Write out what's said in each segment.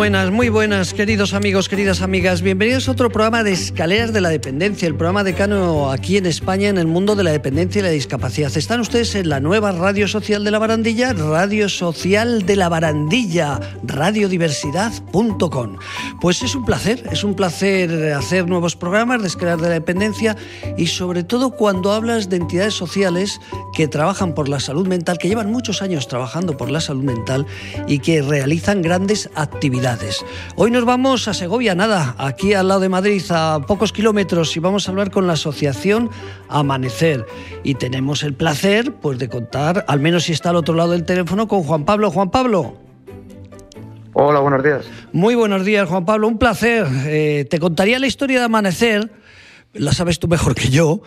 Buenas, muy buenas, queridos amigos, queridas amigas. Bienvenidos a otro programa de Escaleras de la Dependencia, el programa decano aquí en España en el mundo de la dependencia y la discapacidad. Están ustedes en la nueva Radio Social de la Barandilla, Radio Social de la Barandilla, radiodiversidad.com. Pues es un placer, es un placer hacer nuevos programas de Escaleras de la Dependencia y sobre todo cuando hablas de entidades sociales que trabajan por la salud mental, que llevan muchos años trabajando por la salud mental y que realizan grandes actividades Hoy nos vamos a Segovia, nada, aquí al lado de Madrid, a pocos kilómetros, y vamos a hablar con la asociación Amanecer. Y tenemos el placer, pues, de contar, al menos si está al otro lado del teléfono, con Juan Pablo. Juan Pablo. Hola, buenos días. Muy buenos días, Juan Pablo. Un placer. Eh, te contaría la historia de Amanecer, la sabes tú mejor que yo,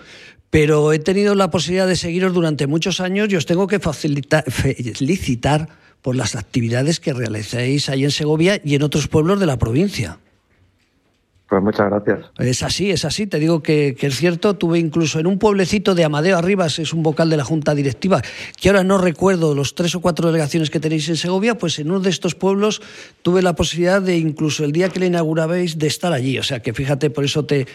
pero he tenido la posibilidad de seguiros durante muchos años y os tengo que felicitar por las actividades que realizáis ahí en Segovia y en otros pueblos de la provincia. Pues muchas gracias. Es así, es así. Te digo que, es cierto. Tuve incluso en un pueblecito de Amadeo Arribas, es un vocal de la Junta Directiva, que ahora no recuerdo los tres o cuatro delegaciones que tenéis en Segovia, pues en uno de estos pueblos tuve la posibilidad de, incluso el día que le inaugurabais, de estar allí. O sea que fíjate, por eso te,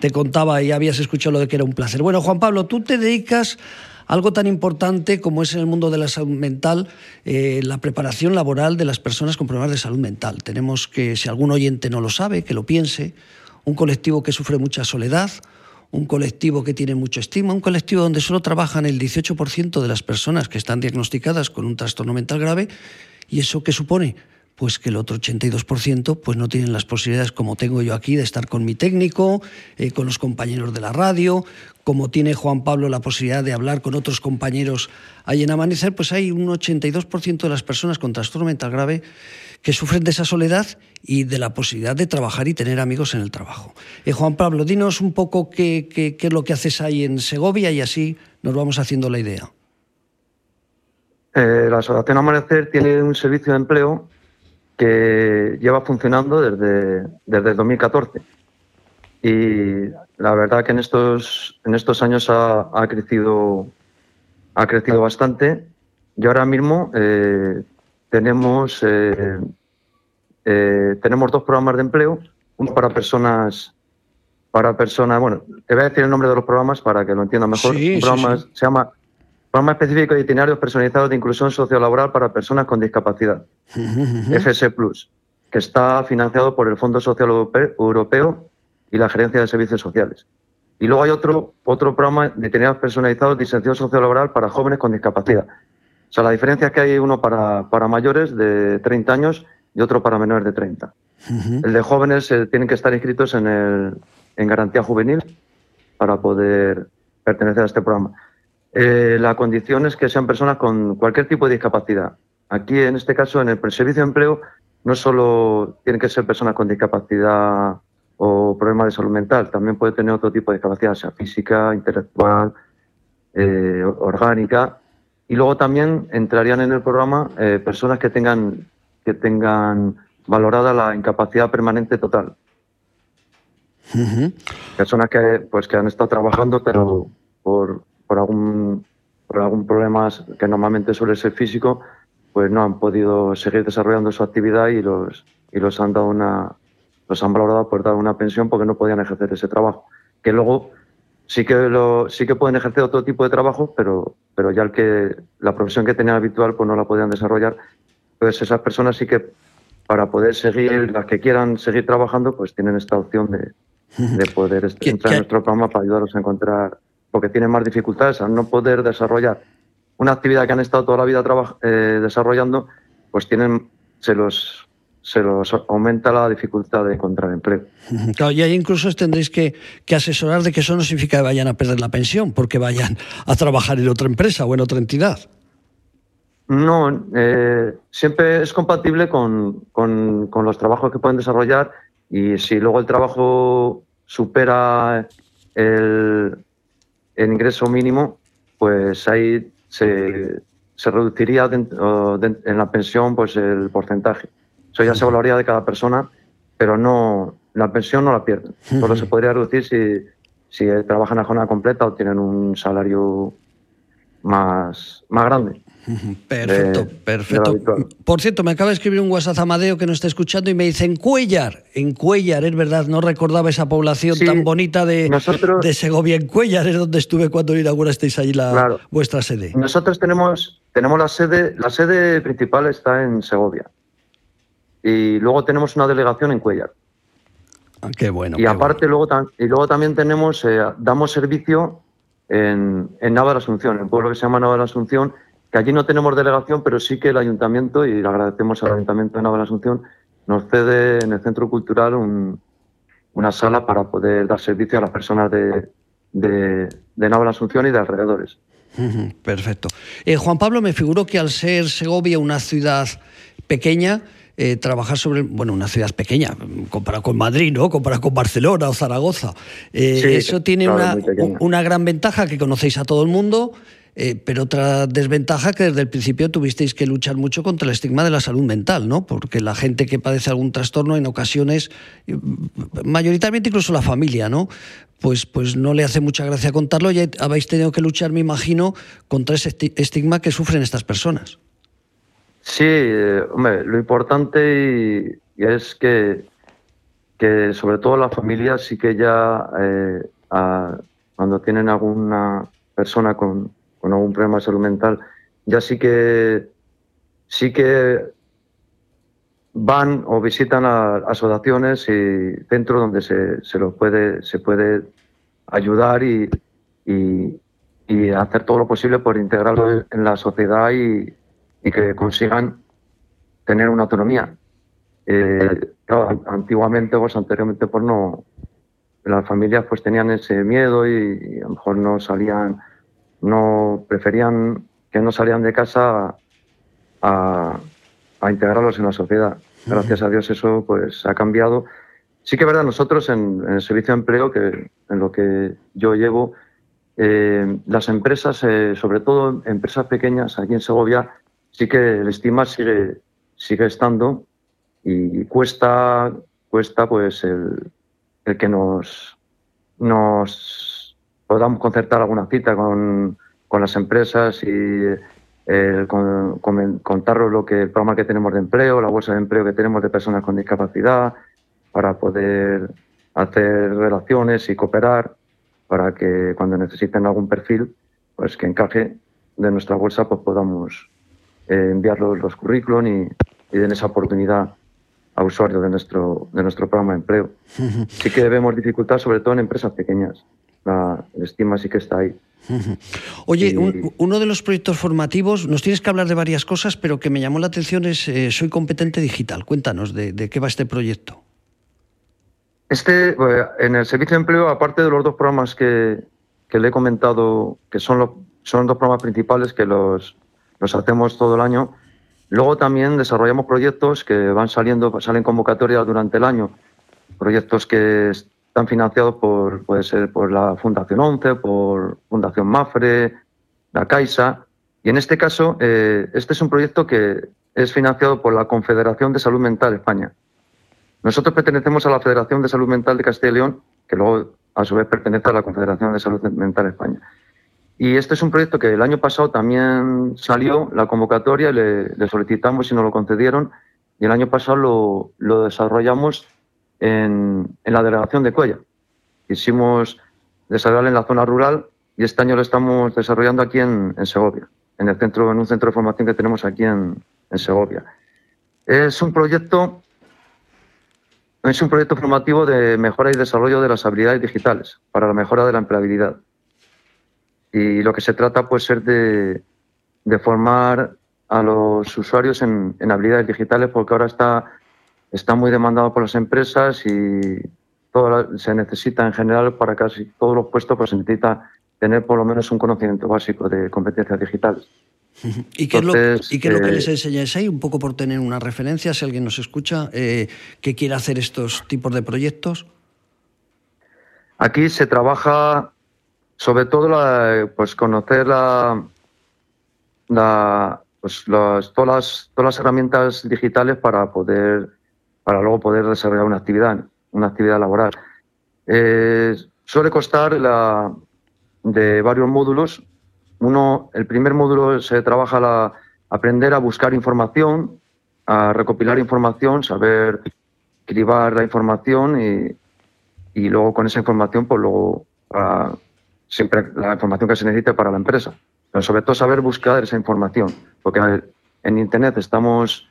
te contaba y habías escuchado lo de que era un placer. Bueno, Juan Pablo, tú te dedicas algo tan importante como es en el mundo de la salud mental eh, la preparación laboral de las personas con problemas de salud mental. Tenemos que, si algún oyente no lo sabe, que lo piense, un colectivo que sufre mucha soledad, un colectivo que tiene mucho estima, un colectivo donde solo trabajan el 18% de las personas que están diagnosticadas con un trastorno mental grave, y eso qué supone pues que el otro 82% pues no tienen las posibilidades como tengo yo aquí de estar con mi técnico, eh, con los compañeros de la radio, como tiene Juan Pablo la posibilidad de hablar con otros compañeros ahí en Amanecer, pues hay un 82% de las personas con trastorno mental grave que sufren de esa soledad y de la posibilidad de trabajar y tener amigos en el trabajo. Eh, Juan Pablo, dinos un poco qué, es lo que haces ahí en Segovia y así nos vamos haciendo la idea. Eh, la Asociación Amanecer tiene un servicio de empleo que lleva funcionando desde, desde 2014. Y la verdad que en estos, en estos años ha, ha crecido, ha crecido bastante. Y ahora mismo eh, tenemos, eh, eh, tenemos dos programas de empleo, uno para personas, para personas, bueno, te voy a decir el nombre de los programas para que lo entiendan mejor. Sí, programa se llama Programa específico de itinerarios personalizados de inclusión sociolaboral para personas con discapacidad, FS Plus, que está financiado por el Fondo Social Europeo y la Gerencia de Servicios Sociales. Y luego hay otro, otro programa de itinerarios personalizados de inserción sociolaboral para jóvenes con discapacidad. O sea, la diferencia es que hay uno para, para mayores de 30 años y otro para menores de 30. El de jóvenes eh, tienen que estar inscritos en, el, en garantía juvenil para poder pertenecer a este programa. Eh, la condición es que sean personas con cualquier tipo de discapacidad. Aquí, en este caso, en el servicio de empleo, no solo tienen que ser personas con discapacidad o problemas de salud mental, también puede tener otro tipo de discapacidad, sea física, intelectual, eh, orgánica. Y luego también entrarían en el programa eh, personas que tengan, que tengan valorada la incapacidad permanente total. Personas que, pues, que han estado trabajando, pero por, por algún, por algún problema que normalmente suele ser físico, pues no han podido seguir desarrollando su actividad y los, y los han dado una, los han valorado por dar una pensión porque no podían ejercer ese trabajo. Que luego sí que lo, sí que pueden ejercer otro tipo de trabajo, pero, pero ya el que la profesión que tenían habitual pues no la podían desarrollar. Pues esas personas sí que para poder seguir, las que quieran seguir trabajando, pues tienen esta opción de, de poder entrar en nuestro programa para ayudarlos a encontrar porque tienen más dificultades al no poder desarrollar una actividad que han estado toda la vida eh, desarrollando, pues tienen, se los, se los aumenta la dificultad de encontrar empleo. Claro, y ahí incluso tendréis que, asesorar de que eso no significa que vayan a perder la pensión, porque vayan a trabajar en otra empresa o en otra entidad. No, eh, siempre es compatible con, con, los trabajos que pueden desarrollar y si luego el trabajo supera el, el ingreso mínimo, pues ahí se, se reduciría en la pensión pues el porcentaje. Eso ya se valoraría de cada persona, pero no la pensión no la pierden. Solo se podría reducir si, si trabajan a jornada completa o tienen un salario más, más grande. Perfecto, perfecto. Por cierto, me acaba de escribir un WhatsApp Amadeo que nos está escuchando y me dice en Cuellar, en Cuellar, es verdad, no recordaba esa población tan bonita de, de Segovia. En Cuellar es donde estuve cuando inaugurasteis allí la, vuestra sede. Nosotros tenemos, tenemos la sede, la sede principal está en Segovia. Y luego tenemos una delegación en Cuellar. Ah, qué bueno. Y aparte, Luego, y luego también tenemos, eh, damos servicio en, en Nava de Asunción, en el pueblo que se llama Nava de Asunción, que allí no tenemos delegación, pero sí que el ayuntamiento, y le agradecemos al ayuntamiento de de Asunción, nos cede en el Centro Cultural una sala para poder dar servicio a las personas de, de, de Nava de Asunción y de alrededores. Perfecto. Eh, Juan Pablo, me figuró que al ser Segovia una ciudad pequeña, eh, trabajar sobre, bueno, una ciudad pequeña, comparado con Madrid, ¿no? Comparado con Barcelona o Zaragoza. Eh, eso tiene una, una, gran ventaja que conocéis a todo el mundo, eh, pero otra desventaja que desde el principio tuvisteis que luchar mucho contra el estigma de la salud mental, ¿no? Porque la gente que padece algún trastorno en ocasiones, mayoritariamente incluso la familia, ¿no? Pues, pues no le hace mucha gracia contarlo y habéis tenido que luchar, me imagino, contra ese estigma que sufren estas personas. Sí, eh, hombre, lo importante es que, que sobre todo las familias sí que ya eh, cuando tienen alguna persona con, con, algún problema de salud mental, ya sí que sí que van o visitan a, asociaciones y centros donde se, se los puede se puede ayudar y, y, y hacer todo lo posible por integrarlo en la sociedad y, y que consigan tener una autonomía. Eh, antiguamente, pues anteriormente, pues no, las familias pues tenían ese miedo y, a lo mejor no salían, no preferían que no salían de casa a, integrarlos en la sociedad. Gracias a Dios eso pues ha cambiado. Sí que es verdad, nosotros en, el servicio de empleo, que en lo que yo llevo, eh, las empresas, eh, sobre todo empresas pequeñas aquí en Segovia, sí que el estima sigue, sigue estando y cuesta, cuesta pues el, que nos, nos podamos concertar alguna cita con, con las empresas y eh, con, lo que el programa que tenemos de empleo, la bolsa de empleo que tenemos de personas con discapacidad, para poder hacer relaciones y cooperar para que cuando necesiten algún perfil, pues que encaje de nuestra bolsa, pues podamos eh, enviar los, currículum y, den esa oportunidad a usuarios de nuestro, de nuestro programa de empleo. Sí que vemos dificultad, sobre todo en empresas pequeñas. La, estima sí que está ahí. Oye, uno de los proyectos formativos, nos tienes que hablar de varias cosas, pero que me llamó la atención es eh, Soy Competente Digital. Cuéntanos de, qué va este proyecto. Este, eh, en el servicio de empleo, aparte de los dos programas que, que le he comentado, que son los, son dos programas principales que los, los hacemos todo el año. Luego también desarrollamos proyectos que van saliendo, salen convocatorias durante el año, proyectos que están financiados por, puede ser por la Fundación ONCE, por Fundación Mafre, la Caixa. Y en este caso, eh, este es un proyecto que es financiado por la Confederación de Salud Mental España. Nosotros pertenecemos a la Federación de Salud Mental de Castilla y León, que luego a su vez pertenece a la Confederación de Salud Mental España. Y este es un proyecto que el año pasado también salió la convocatoria, le, le solicitamos y nos lo concedieron. Y el año pasado lo desarrollamos en, la delegación de Cuella. Quisimos desarrollarlo en la zona rural y este año lo estamos desarrollando aquí en, Segovia, en, el centro, en un centro de formación que tenemos aquí en, Segovia. Es un proyecto es un proyecto formativo de mejora y desarrollo de las habilidades digitales para la mejora de la empleabilidad. Y lo que se trata puede ser de, formar a los usuarios en, habilidades digitales porque ahora está, está muy demandado por las empresas y todo se necesita en general para casi todos los puestos pues se necesita tener por lo menos un conocimiento básico de competencias digitales. ¿Y qué, es, lo, que les eh, enseñáis ahí? Un poco por tener una referencia, si alguien nos escucha, eh, que quiere hacer estos tipos de proyectos. Aquí se trabaja sobre todo pues conocer la, pues todas, las, todas las herramientas digitales para poder para luego poder desarrollar una actividad una actividad laboral eh, suele costar la, de varios módulos uno el primer módulo se trabaja la, aprender a buscar información, a recopilar información, saber cribar la información y, y luego con esa información, pues luego siempre la información que se necesite para la empresa. Pero sobre todo saber buscar esa información, porque en Internet estamos,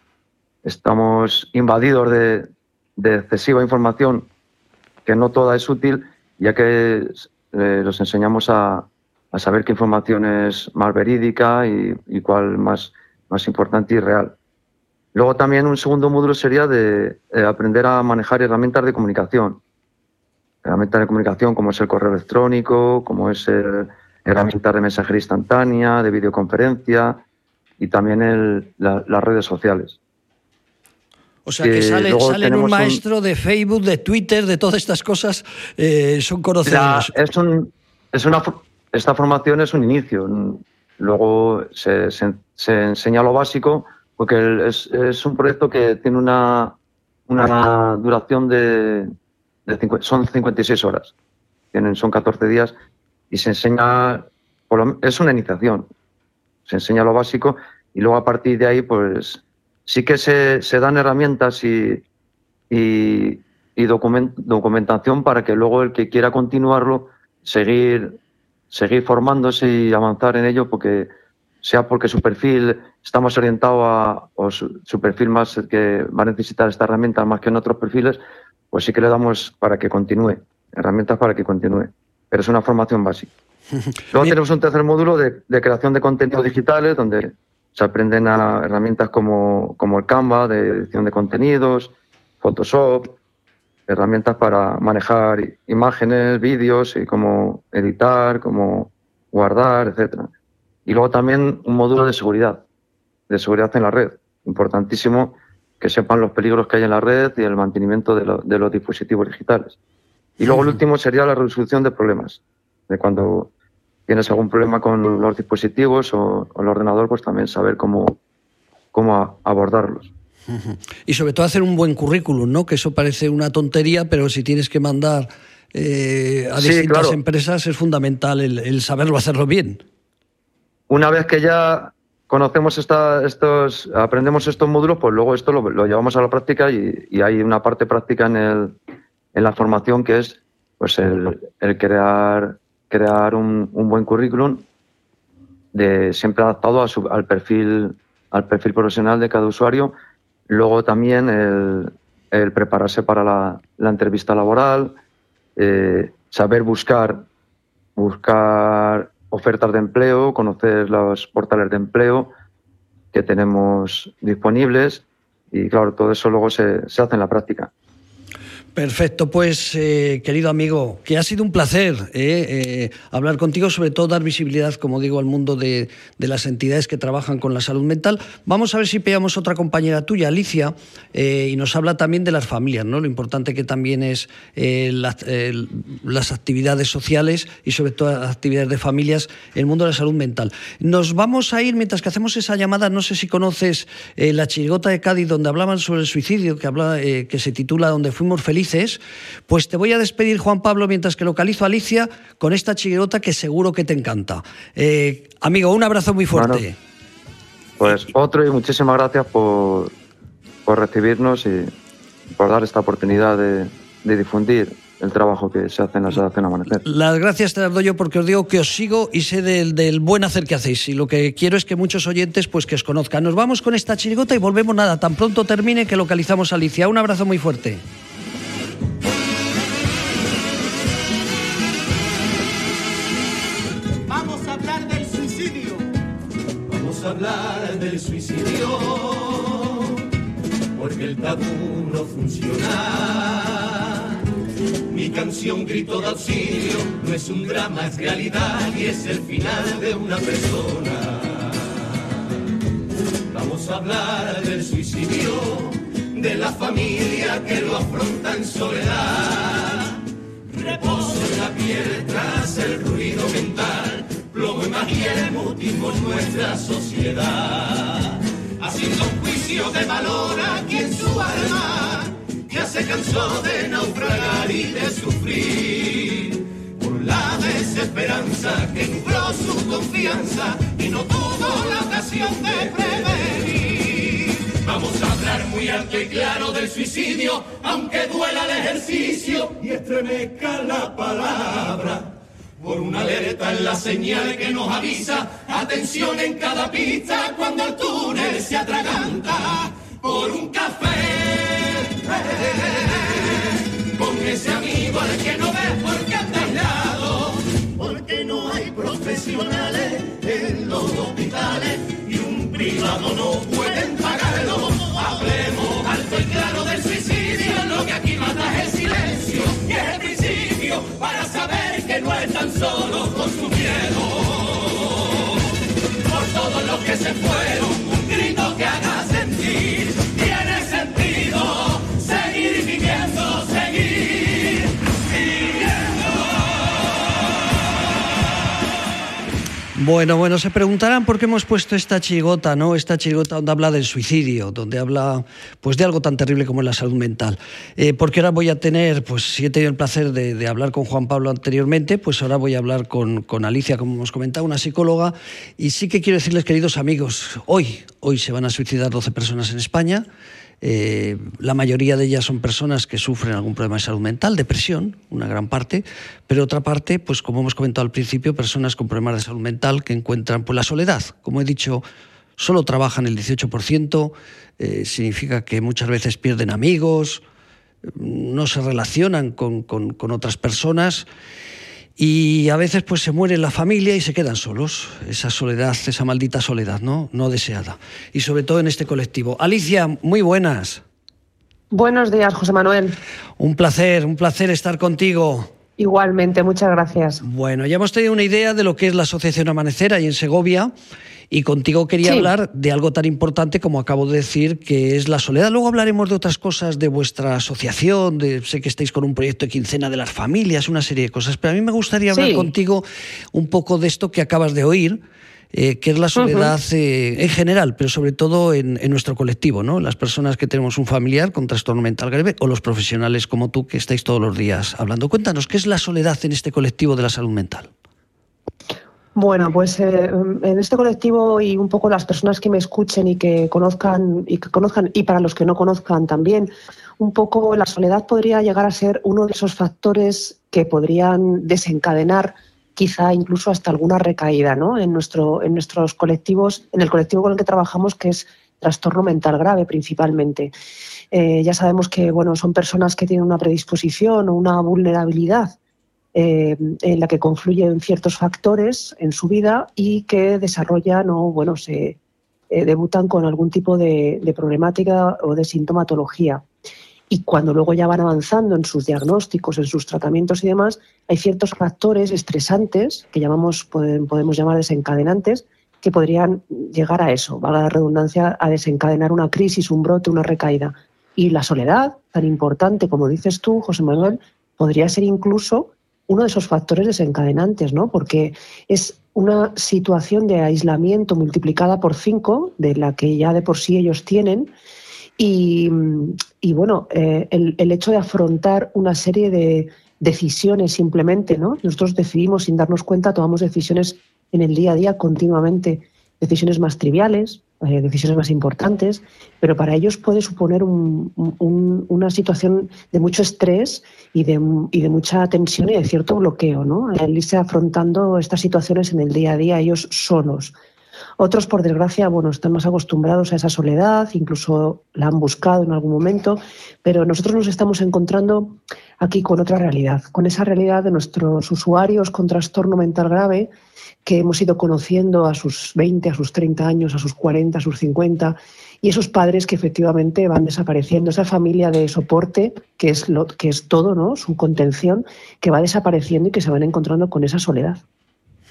estamos invadidos de, excesiva información que no toda es útil, ya que eh, los enseñamos a, saber qué información es más verídica y, cuál más, importante y real. Luego también un segundo módulo sería de, de aprender a manejar herramientas de comunicación. Herramientas de comunicación como es el correo electrónico, como es el, herramientas de mensajería instantánea, de videoconferencia y también las redes sociales. O sea, que, sale, salen un maestro un... de Facebook, de Twitter, de todas estas cosas, eh, son conocedores. es un, es una, esta formación es un inicio. Luego se, se, se enseña lo básico, porque es, es, un proyecto que tiene una, una duración de, de cincu, son 56 horas. Tienen, son 14 días y se enseña, es una iniciación. Se enseña lo básico y luego a partir de ahí, pues sí que se, se dan herramientas y, y, y document, documentación para que luego el que quiera continuarlo, seguir, seguir formándose y avanzar en ello, porque sea porque su perfil está más orientado a, o su, su perfil más que va a necesitar esta herramienta más que en otros perfiles, pues sí que le damos para que continúe, herramientas para que continúe. Pero es una formación básica. Luego tenemos un tercer módulo de, de creación de contenidos digitales, donde se aprenden a herramientas como, como el Canva de edición de contenidos, Photoshop, herramientas para manejar imágenes, vídeos y cómo editar, cómo guardar, etcétera. Y luego también un módulo de seguridad, de seguridad en la red. Importantísimo que sepan los peligros que hay en la red y el mantenimiento de, lo, de los dispositivos digitales. Y luego el último sería la resolución de problemas, de cuando tienes algún problema con los dispositivos o, o el ordenador, pues también saber cómo, cómo abordarlos. Y sobre todo hacer un buen currículum, ¿no? Que eso parece una tontería, pero si tienes que mandar eh, a distintas claro. empresas es fundamental el, el, saberlo hacerlo bien. Una vez que ya conocemos esta, estos, aprendemos estos módulos, pues luego esto lo, lo llevamos a la práctica y, y, hay una parte práctica en, el, en la formación que es pues el, el crear crear un, un, buen currículum de siempre adaptado a su, al perfil al perfil profesional de cada usuario. Luego también el, prepararse para la, la entrevista laboral, eh, saber buscar buscar ofertas de empleo, conocer los portales de empleo que tenemos disponibles y claro, todo eso luego se, se hace en la práctica. Perfecto, pues eh, querido amigo, que ha sido un placer eh, eh, hablar contigo, sobre todo dar visibilidad, como digo, al mundo de, las entidades que trabajan con la salud mental. Vamos a ver si pillamos otra compañera tuya, Alicia, y nos habla también de las familias, ¿no? Lo importante que también es la, las actividades sociales y sobre todo las actividades de familias en el mundo de la salud mental. Nos vamos a ir, mientras que hacemos esa llamada, no sé si conoces la chirigota de Cádiz, donde hablaban sobre el suicidio, que, que se titula Donde fuimos felices dices, pues te voy a despedir, Juan Pablo, mientras que localizo a Alicia con esta chirigota que seguro que te encanta. Eh, amigo, un abrazo muy fuerte. Bueno, pues otro y muchísimas gracias por, por recibirnos y por dar esta oportunidad de, de difundir el trabajo que se hace en la Asociación Amanecer. Las gracias te las doy yo porque os digo que os sigo y sé del, del, buen hacer que hacéis y lo que quiero es que muchos oyentes pues que os conozcan. Nos vamos con esta chirigota y volvemos nada, tan pronto termine que localizamos a Alicia. Un abrazo muy fuerte. Hablar del suicidio, porque el tabú no funciona. Mi canción grito de auxilio no es un drama, es realidad y es el final de una persona. Vamos a hablar del suicidio, de la familia que lo afronta en soledad. Reposo en la piel tras el ruido mental plomo y mutismo en nuestra sociedad, haciendo un juicio de valor a quien su alma ya se cansó de naufragar y de sufrir por la desesperanza que nubló su confianza y no tuvo la ocasión de prevenir. Vamos a hablar muy alto y claro del suicidio, aunque duela el ejercicio y estremezca la palabra. Por una alerta en la señal que nos avisa, atención en cada pista cuando el túnel se atraganta. Por un café, con ese amigo al que no ves porque anda aislado, porque no hay profesionales en los hospitales y un privado no pueden pagarlo. Bueno, bueno, se preguntarán por qué hemos puesto esta chigota, ¿no? Esta chigota donde habla del suicidio, donde habla pues de algo tan terrible como la salud mental. Eh, porque ahora voy a tener, pues si he tenido el placer de, hablar con Juan Pablo anteriormente, pues ahora voy a hablar con, con Alicia, como hemos comentado, una psicóloga. Y sí que quiero decirles, queridos amigos, hoy, hoy se van a suicidar 12 personas en España. Eh, la mayoría de ellas son personas que sufren algún problema de salud mental, depresión, una gran parte, pero otra parte, pues como hemos comentado al principio, personas con problemas de salud mental que encuentran pues, la soledad. Como he dicho, solo trabajan el 18%, eh, significa que muchas veces pierden amigos, no se relacionan con, con, con otras personas y a veces pues se muere la familia y se quedan solos. Esa soledad, esa maldita soledad, ¿no? No deseada. Y sobre todo en este colectivo. Alicia, muy buenas. Buenos días, José Manuel. Un placer, un placer estar contigo. Igualmente, muchas gracias. Bueno, ya hemos tenido una idea de lo que es la Asociación Amanecer ahí en Segovia y contigo quería Sí. hablar de algo tan importante como acabo de decir, que es la soledad. Luego hablaremos de otras cosas de vuestra asociación, de, sé que estáis con un proyecto de quincena de las familias, una serie de cosas, pero a mí me gustaría hablar Sí. contigo un poco de esto que acabas de oír. eh, que es la soledad eh, en general, pero sobre todo en, en nuestro colectivo, ¿no? Las personas que tenemos un familiar con trastorno mental grave o los profesionales como tú que estáis todos los días hablando. Cuéntanos, ¿qué es la soledad en este colectivo de la salud mental? Bueno, pues eh, en este colectivo y un poco las personas que me escuchen y que conozcan y que conozcan y para los que no conozcan también, un poco la soledad podría llegar a ser uno de esos factores que podrían desencadenar quizá incluso hasta alguna recaída, ¿no? En nuestro en nuestros colectivos, en el colectivo con el que trabajamos que es trastorno mental grave principalmente. Eh, ya sabemos que bueno son personas que tienen una predisposición o una vulnerabilidad eh, en la que confluyen ciertos factores en su vida y que desarrollan o bueno se eh, debutan con algún tipo de, de problemática o de sintomatología. Y cuando luego ya van avanzando en sus diagnósticos, en sus tratamientos y demás, hay ciertos factores estresantes que llamamos, podemos llamar desencadenantes, que podrían llegar a eso, valga la redundancia, a desencadenar una crisis, un brote, una recaída. Y la soledad, tan importante como dices tú, José Manuel, podría ser incluso uno de esos factores desencadenantes, ¿no? Porque es una situación de aislamiento multiplicada por cinco, de la que ya de por sí ellos tienen, y, y bueno, eh, el, el hecho de afrontar una serie de decisiones simplemente, ¿no? Nosotros decidimos sin darnos cuenta, tomamos decisiones en el día a día continuamente, decisiones más triviales, eh, decisiones más importantes, pero para ellos puede suponer un- un- una situación de mucho estrés y de, y de mucha tensión y de cierto bloqueo, ¿no? El irse afrontando estas situaciones en el día a día ellos solos. Otros, por desgracia, bueno, están más acostumbrados a esa soledad, incluso la han buscado en algún momento, pero nosotros nos estamos encontrando aquí con otra realidad, con esa realidad de nuestros usuarios con trastorno mental grave que hemos ido conociendo a sus 20, a sus 30 años, a sus 40, a sus 50, y esos padres que efectivamente van desapareciendo, esa familia de soporte que es, lo, que es todo, ¿no? su contención, que va desapareciendo y que se van encontrando con esa soledad.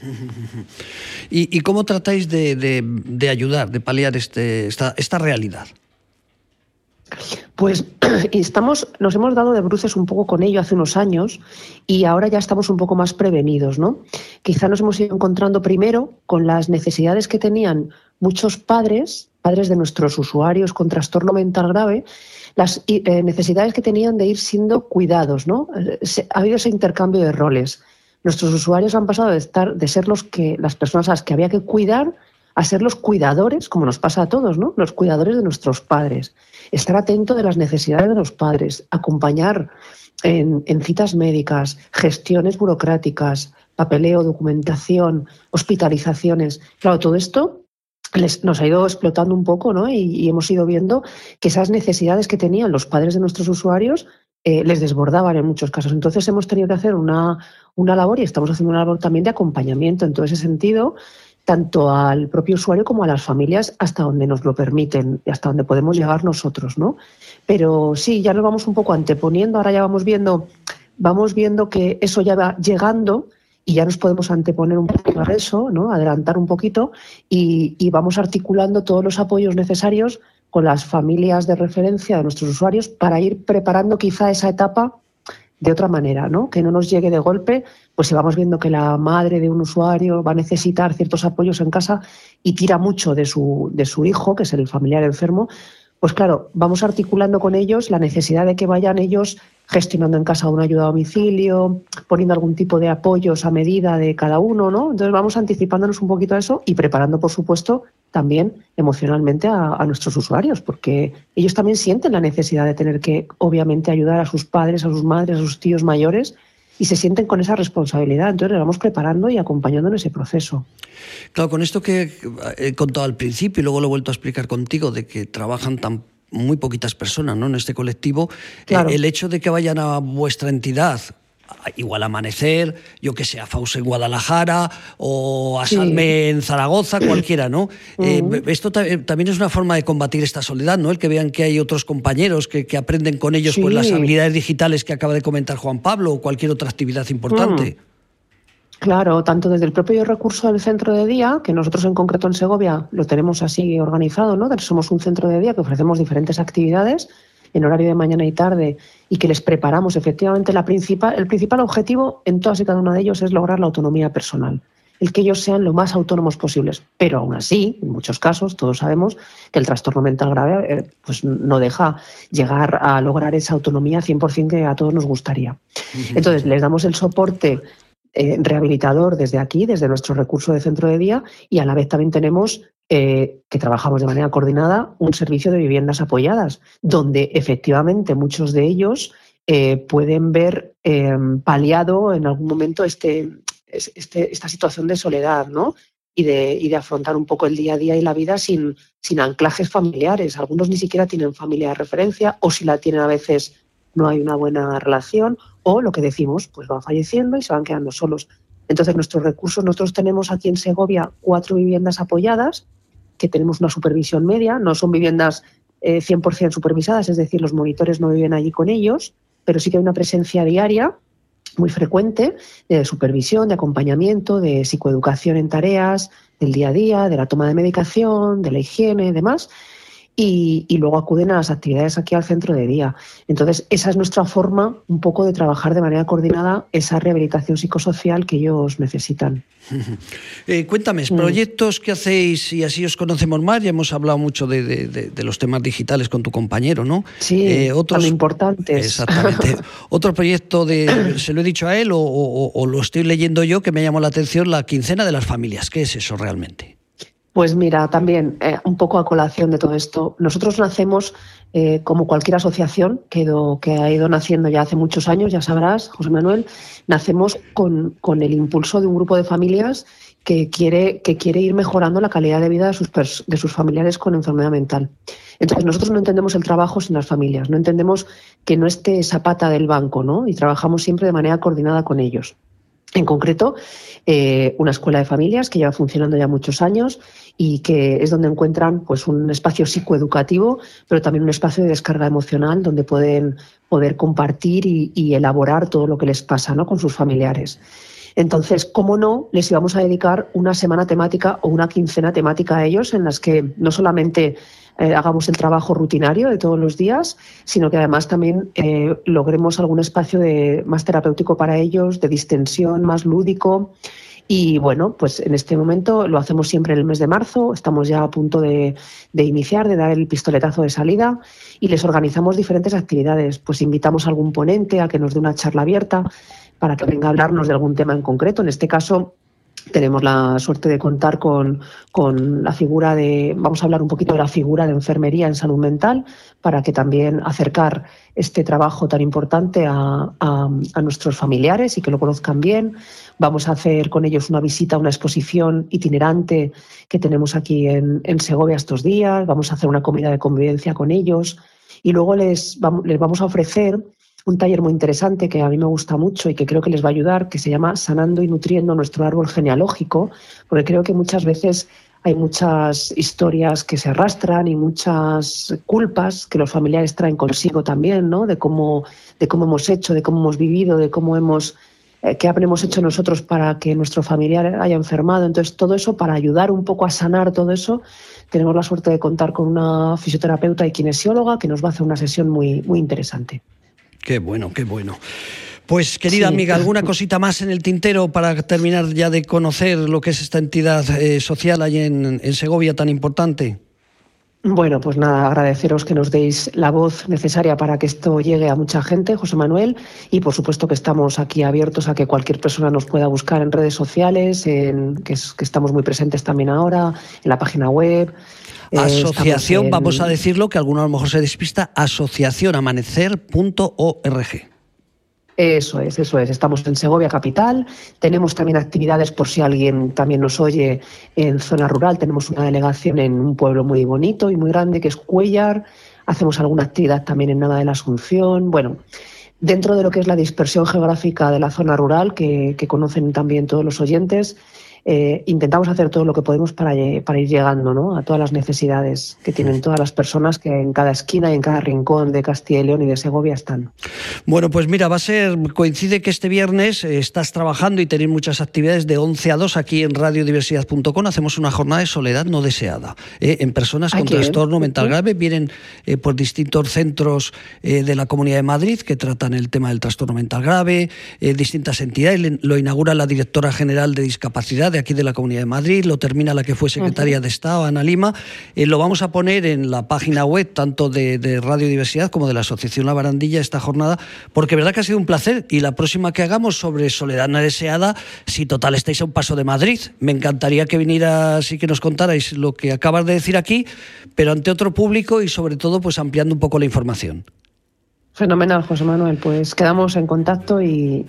¿Y, cómo tratáis de, de- de ayudar, de paliar este, esta, esta realidad? Pues estamos, nos hemos dado de bruces un poco con ello hace unos años y ahora ya estamos un poco más prevenidos, ¿no? Quizá nos hemos ido encontrando primero con las necesidades que tenían muchos padres, padres de nuestros usuarios con trastorno mental grave, las eh, necesidades que tenían de ir siendo cuidados, ¿no? Eh, ha habido ese intercambio de roles. Nuestros usuarios han pasado de estar, de ser los que, las personas a las que había que cuidar, a ser los cuidadores, como nos pasa a todos, ¿no? Los cuidadores de nuestros padres. Estar atento de las necesidades de los padres, acompañar en, citas médicas, gestiones burocráticas, papeleo, documentación, hospitalizaciones. Claro, todo esto nos ha ido explotando un poco, ¿no? Y, hemos ido viendo que esas necesidades que tenían los padres de nuestros usuarios eh, les desbordaban en muchos casos. Entonces hemos tenido que hacer una, una labor y estamos haciendo una labor también de acompañamiento en todo ese sentido, tanto al propio usuario como a las familias, hasta donde nos lo permiten y hasta donde podemos llegar nosotros, ¿no? Pero sí, ya nos vamos un poco anteponiendo, ahora ya vamos viendo, vamos viendo que eso ya va llegando y ya nos podemos anteponer un poco a eso, ¿no? adelantar un poquito y, vamos articulando todos los apoyos necesarios con las familias de referencia de nuestros usuarios para ir preparando quizá esa etapa de otra manera, ¿no? que no nos llegue de golpe, pues si vamos viendo que la madre de un usuario va a necesitar ciertos apoyos en casa y tira mucho de su, de su hijo, que es el familiar enfermo, pues claro, vamos articulando con ellos la necesidad de que vayan ellos gestionando en casa una ayuda a domicilio, poniendo algún tipo de apoyos a medida de cada uno, ¿no? Entonces vamos anticipándonos un poquito a eso y preparando, por supuesto, también emocionalmente a, nuestros usuarios, porque ellos también sienten la necesidad de tener que, obviamente, ayudar a sus padres, a sus madres, a sus tíos mayores y se sienten con esa responsabilidad. Entonces, le vamos preparando y acompañando en ese proceso. Claro, con esto que he contado al principio y luego lo he vuelto a explicar contigo, de que trabajan tan muy poquitas personas ¿no? en este colectivo, eh, el hecho de que vayan a vuestra entidad igual Amanecer, yo que sé, a Fauce en Guadalajara o a Salme en Zaragoza, cualquiera, ¿no? Eh, esto también es una forma de combatir esta soledad, ¿no? El que vean que hay otros compañeros que, aprenden con ellos pues, las habilidades digitales que acaba de comentar Juan Pablo o cualquier otra actividad importante. Mm. Claro, tanto desde el propio recurso del centro de día, que nosotros en concreto en Segovia lo tenemos así organizado, ¿no? Somos un centro de día que ofrecemos diferentes actividades en horario de mañana y tarde y que les preparamos. Efectivamente, la principal, el principal objetivo en todas y cada una de ellos es lograr la autonomía personal el que ellos sean lo más autónomos posibles. Pero aún así, en muchos casos, todos sabemos que el trastorno mental grave eh, pues no deja llegar a lograr esa autonomía 100% que a todos nos gustaría. Entonces, les damos el soporte eh, rehabilitador desde aquí, desde nuestro recurso de centro de día, y a la vez también tenemos eh, que trabajamos de manera coordinada, un servicio de viviendas apoyadas, donde efectivamente muchos de ellos eh, pueden ver em, paliado en algún momento este, este, esta situación de soledad, ¿no? Y de, y de, afrontar un poco el día a día y la vida sin, sin anclajes familiares. Algunos ni siquiera tienen familia de referencia o si la tienen a veces no hay una buena relación o lo que decimos, pues van falleciendo y se van quedando solos. Entonces, nuestros recursos, nosotros tenemos aquí en Segovia cuatro viviendas apoyadas, que tenemos una supervisión media, no son viviendas 100% eh, supervisadas, es decir, los monitores no viven allí con ellos, pero sí que hay una presencia diaria muy frecuente de supervisión, de acompañamiento, de psicoeducación en tareas, del día a día, de la toma de medicación, de la higiene y demás y, luego acuden a las actividades aquí al centro de día. Entonces, esa es nuestra forma un poco de trabajar de manera coordinada esa rehabilitación psicosocial que ellos necesitan. Eh, cuéntame, mm. proyectos que hacéis y así os conocemos más, ya hemos hablado mucho de, los temas digitales con tu compañero, ¿no? Sí, eh, otros, importantes. Exactamente. Otro proyecto de, se lo he dicho a él o, o lo estoy leyendo yo que me llamó la atención, la quincena de las familias. ¿Qué es eso realmente? Pues mira, también eh, un poco a colación de todo esto. Nosotros nacemos eh, como cualquier asociación que, ha ido naciendo ya hace muchos años, ya sabrás, José Manuel, nacemos con, con, el impulso de un grupo de familias que quiere, que quiere ir mejorando la calidad de vida de sus, de sus familiares con enfermedad mental. Entonces, nosotros no entendemos el trabajo sin las familias, no entendemos que no esté esa pata del banco, ¿no? Y trabajamos siempre de manera coordinada con ellos. En concreto, eh, una escuela de familias que lleva funcionando ya muchos años y que es donde encuentran pues, un espacio psicoeducativo, pero también un espacio de descarga emocional donde pueden poder compartir y, elaborar todo lo que les pasa ¿no? con sus familiares. Entonces, ¿cómo no les íbamos a dedicar una semana temática o una quincena temática a ellos en las que no solamente eh, hagamos el trabajo rutinario de todos los días, sino que además también eh, logremos algún espacio de, más terapéutico para ellos, de distensión, más lúdico. Y bueno, pues en este momento lo hacemos siempre en el mes de marzo, estamos ya a punto de, de, iniciar, de dar el pistoletazo de salida y les organizamos diferentes actividades. Pues invitamos a algún ponente a que nos dé una charla abierta para que venga a hablarnos de algún tema en concreto. En este caso, tenemos la suerte de contar con, la figura de, vamos a hablar un poquito de la figura de enfermería en salud mental, para que también acercar este trabajo tan importante a, nuestros familiares y que lo conozcan bien. Vamos a hacer con ellos una visita a una exposición itinerante que tenemos aquí en, en Segovia estos días. Vamos a hacer una comida de convivencia con ellos y luego les, les vamos a ofrecer un taller muy interesante que a mí me gusta mucho y que creo que les va a ayudar, que se llama Sanando y Nutriendo nuestro árbol genealógico, porque creo que muchas veces hay muchas historias que se arrastran y muchas culpas que los familiares traen consigo también, ¿no? De cómo, de cómo hemos hecho, de cómo hemos vivido, de cómo hemos eh, qué habremos hecho nosotros para que nuestro familiar haya enfermado. Entonces, todo eso, para ayudar un poco a sanar todo eso, tenemos la suerte de contar con una fisioterapeuta y kinesióloga que nos va a hacer una sesión muy, muy interesante. Qué bueno, qué bueno. Pues querida amiga, ¿alguna cosita más en el tintero para terminar ya de conocer lo que es esta entidad eh, social ahí en, Segovia tan importante? Bueno, pues nada, agradeceros que nos deis la voz necesaria para que esto llegue a mucha gente, José Manuel, y por supuesto que estamos aquí abiertos a que cualquier persona nos pueda buscar en redes sociales, en, que, que estamos muy presentes también ahora, en la página web, eh, asociación, vamos a decirlo, que alguno a lo mejor se despista, asociacionamanecer.org. Eso es, eso es. Estamos en Segovia Capital. Tenemos también actividades por si alguien también nos oye en zona rural. Tenemos una delegación en un pueblo muy bonito y muy grande que es Cuellar. Hacemos alguna actividad también en Nava de la Asunción. Bueno, dentro de lo que es la dispersión geográfica de la zona rural, que conocen también todos los oyentes, eh, intentamos hacer todo lo que podemos para, para ir llegando ¿no? a todas las necesidades que tienen todas las personas que en cada esquina y en cada rincón de Castilla y León y de Segovia están. Bueno, pues mira, va a ser, coincide que este viernes eh, estás trabajando y tenéis muchas actividades de 11 a 2 aquí en radiodiversidad.com. Hacemos una jornada de soledad no deseada eh, en personas con trastorno mental grave. Vienen por distintos centros de la Comunidad de Madrid que tratan el tema del trastorno mental grave, distintas entidades. Lo inaugura la directora general de discapacidad de aquí de la Comunidad de Madrid, lo termina la que fue secretaria de Estado, Ana Lima. Eh, lo vamos a poner en la página web tanto de, de, Radio Diversidad como de la Asociación La Barandilla esta jornada, porque verdad que ha sido un placer. Y la próxima que hagamos sobre Soledad no deseada, si total estáis a un paso de Madrid, me encantaría que vinieras y que nos contarais lo que acabas de decir aquí, pero ante otro público y sobre todo pues ampliando un poco la información. Fenomenal, José Manuel. Pues quedamos en contacto y,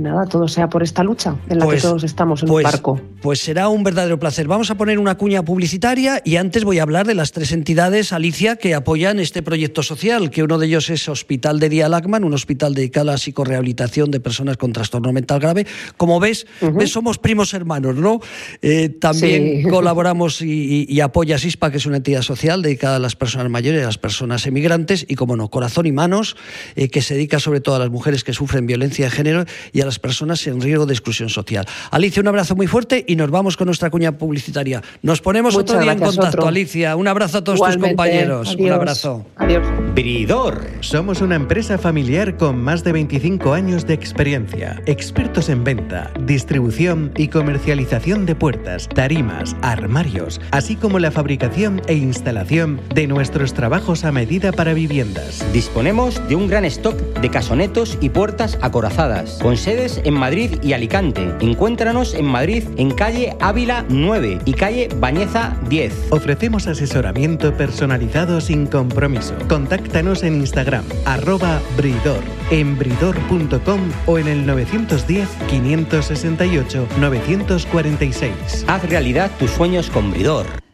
nada, todo sea por esta lucha en la que pues, todos estamos en pues, un barco. Pues será un verdadero placer. Vamos a poner una cuña publicitaria y antes voy a hablar de las tres entidades, Alicia, que apoyan este proyecto social, que uno de ellos es Hospital de Día Lacman, un hospital dedicado a la psicorehabilitación de personas con trastorno mental grave. Como ves, somos primos hermanos, ¿no? Eh, también colaboramos y, apoya SISPA, que es una entidad social dedicada a las personas mayores, a las personas emigrantes, y como no, Corazón y Manos eh, que se dedica sobre todo a las mujeres que sufren violencia de género y a las personas en riesgo de exclusión social. Alicia, un abrazo muy fuerte y nos vamos con nuestra cuña publicitaria. Nos ponemos otro día en contacto, Alicia. Un abrazo a todos tus compañeros. Un abrazo. Adiós. Bridor. Somos una empresa familiar con más de 25 años de experiencia, expertos en venta, distribución y comercialización de puertas, tarimas, armarios, así como la fabricación e instalación de nuestros trabajos a medida para viviendas. Disponemos de un gran stock de casonetos y puertas acorazadas, con sedes en Madrid y Alicante. Encuéntranos en Madrid en calle Ávila 9 y calle Bañeza 10. Ofrecemos asesoramiento personalizado sin compromiso. Contáctanos en Instagram, arroba bridor, en bridor.com o en el 910 568 946. Haz realidad tus sueños con Bridor.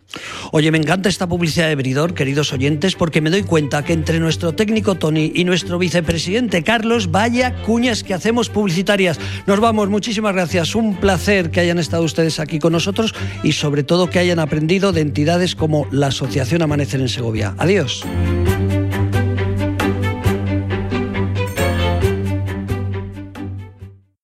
Oye, me encanta esta publicidad de Bridor, queridos oyentes, porque me doy cuenta que entre nuestro técnico Tony y nuestro vicepresidente Carlos, vaya cuñas que hacemos publicitarias. Nos vamos, muchísimas gracias. Un placer que hayan estado ustedes aquí con nosotros y sobre todo que hayan aprendido de entidades como la Asociación Amanecer en Segovia. Adiós.